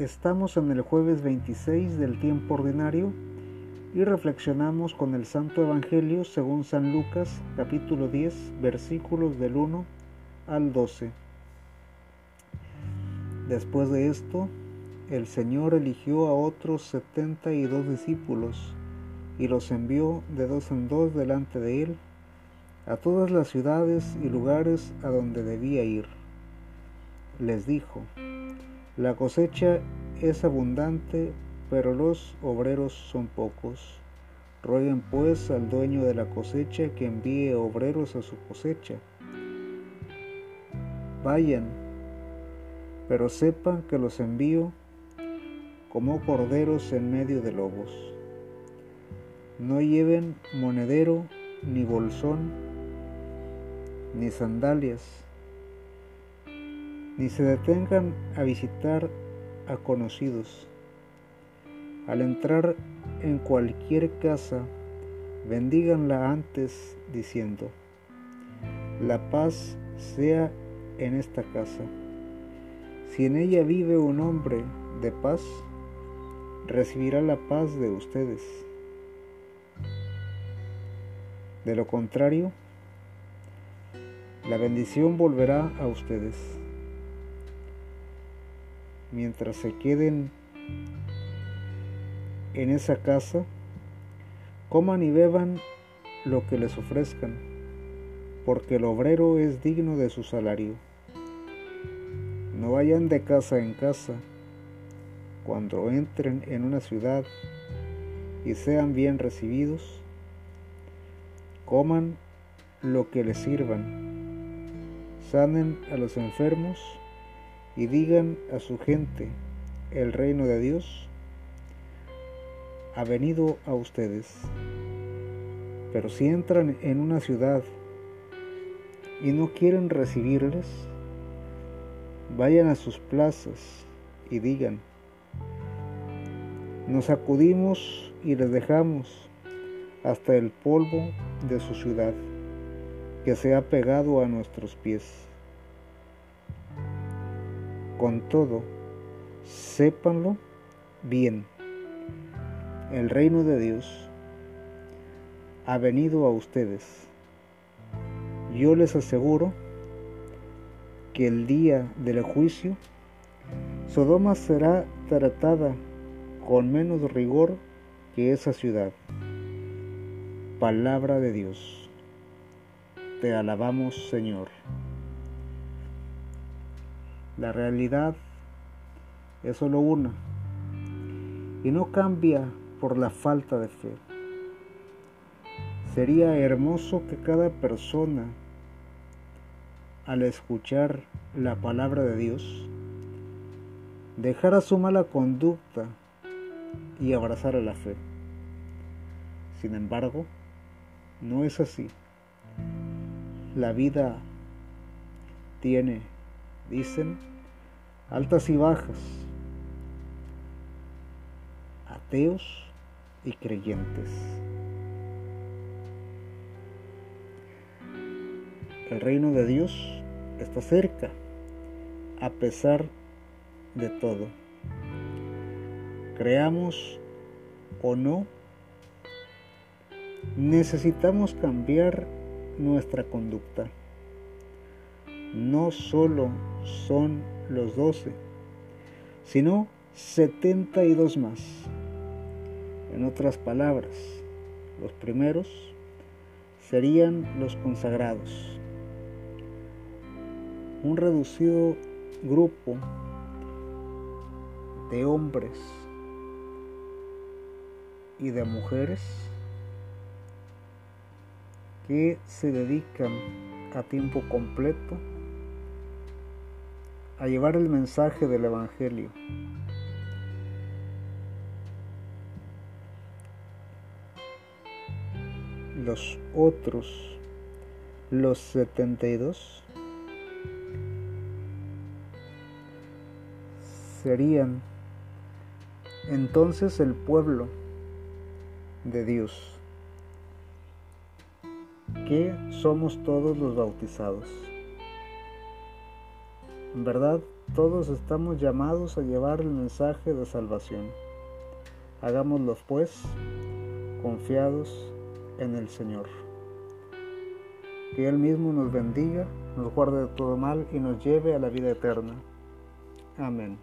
Estamos en el jueves 26 del tiempo ordinario y reflexionamos con el Santo Evangelio según San Lucas capítulo 10 versículos del 1 al 12. Después de esto, el Señor eligió a otros setenta y dos discípulos y los envió de dos en dos delante de él a todas las ciudades y lugares a donde debía ir. Les dijo, la cosecha es abundante, pero los obreros son pocos. Rueguen pues al dueño de la cosecha que envíe obreros a su cosecha. Vayan, pero sepan que los envío como corderos en medio de lobos. No lleven monedero, ni bolsón, ni sandalias ni se detengan a visitar a conocidos. Al entrar en cualquier casa, bendíganla antes diciendo, la paz sea en esta casa. Si en ella vive un hombre de paz, recibirá la paz de ustedes. De lo contrario, la bendición volverá a ustedes mientras se queden en esa casa, coman y beban lo que les ofrezcan, porque el obrero es digno de su salario. No vayan de casa en casa cuando entren en una ciudad y sean bien recibidos, coman lo que les sirvan, sanen a los enfermos y digan a su gente, el reino de Dios ha venido a ustedes. Pero si entran en una ciudad y no quieren recibirles, vayan a sus plazas y digan, nos acudimos y les dejamos hasta el polvo de su ciudad que se ha pegado a nuestros pies. Con todo, sépanlo bien. El reino de Dios ha venido a ustedes. Yo les aseguro que el día del juicio, Sodoma será tratada con menos rigor que esa ciudad. Palabra de Dios. Te alabamos, Señor. La realidad es solo una y no cambia por la falta de fe. Sería hermoso que cada persona, al escuchar la palabra de Dios, dejara su mala conducta y abrazara la fe. Sin embargo, no es así. La vida tiene, dicen, altas y bajas, ateos y creyentes. El reino de Dios está cerca, a pesar de todo. Creamos o no, necesitamos cambiar nuestra conducta. No solo son los doce, sino setenta y dos más. En otras palabras, los primeros serían los consagrados, un reducido grupo de hombres y de mujeres que se dedican a tiempo completo a llevar el mensaje del Evangelio. Los otros, los 72, serían entonces el pueblo de Dios, que somos todos los bautizados. En verdad, todos estamos llamados a llevar el mensaje de salvación. Hagámoslo pues confiados en el Señor. Que Él mismo nos bendiga, nos guarde de todo mal y nos lleve a la vida eterna. Amén.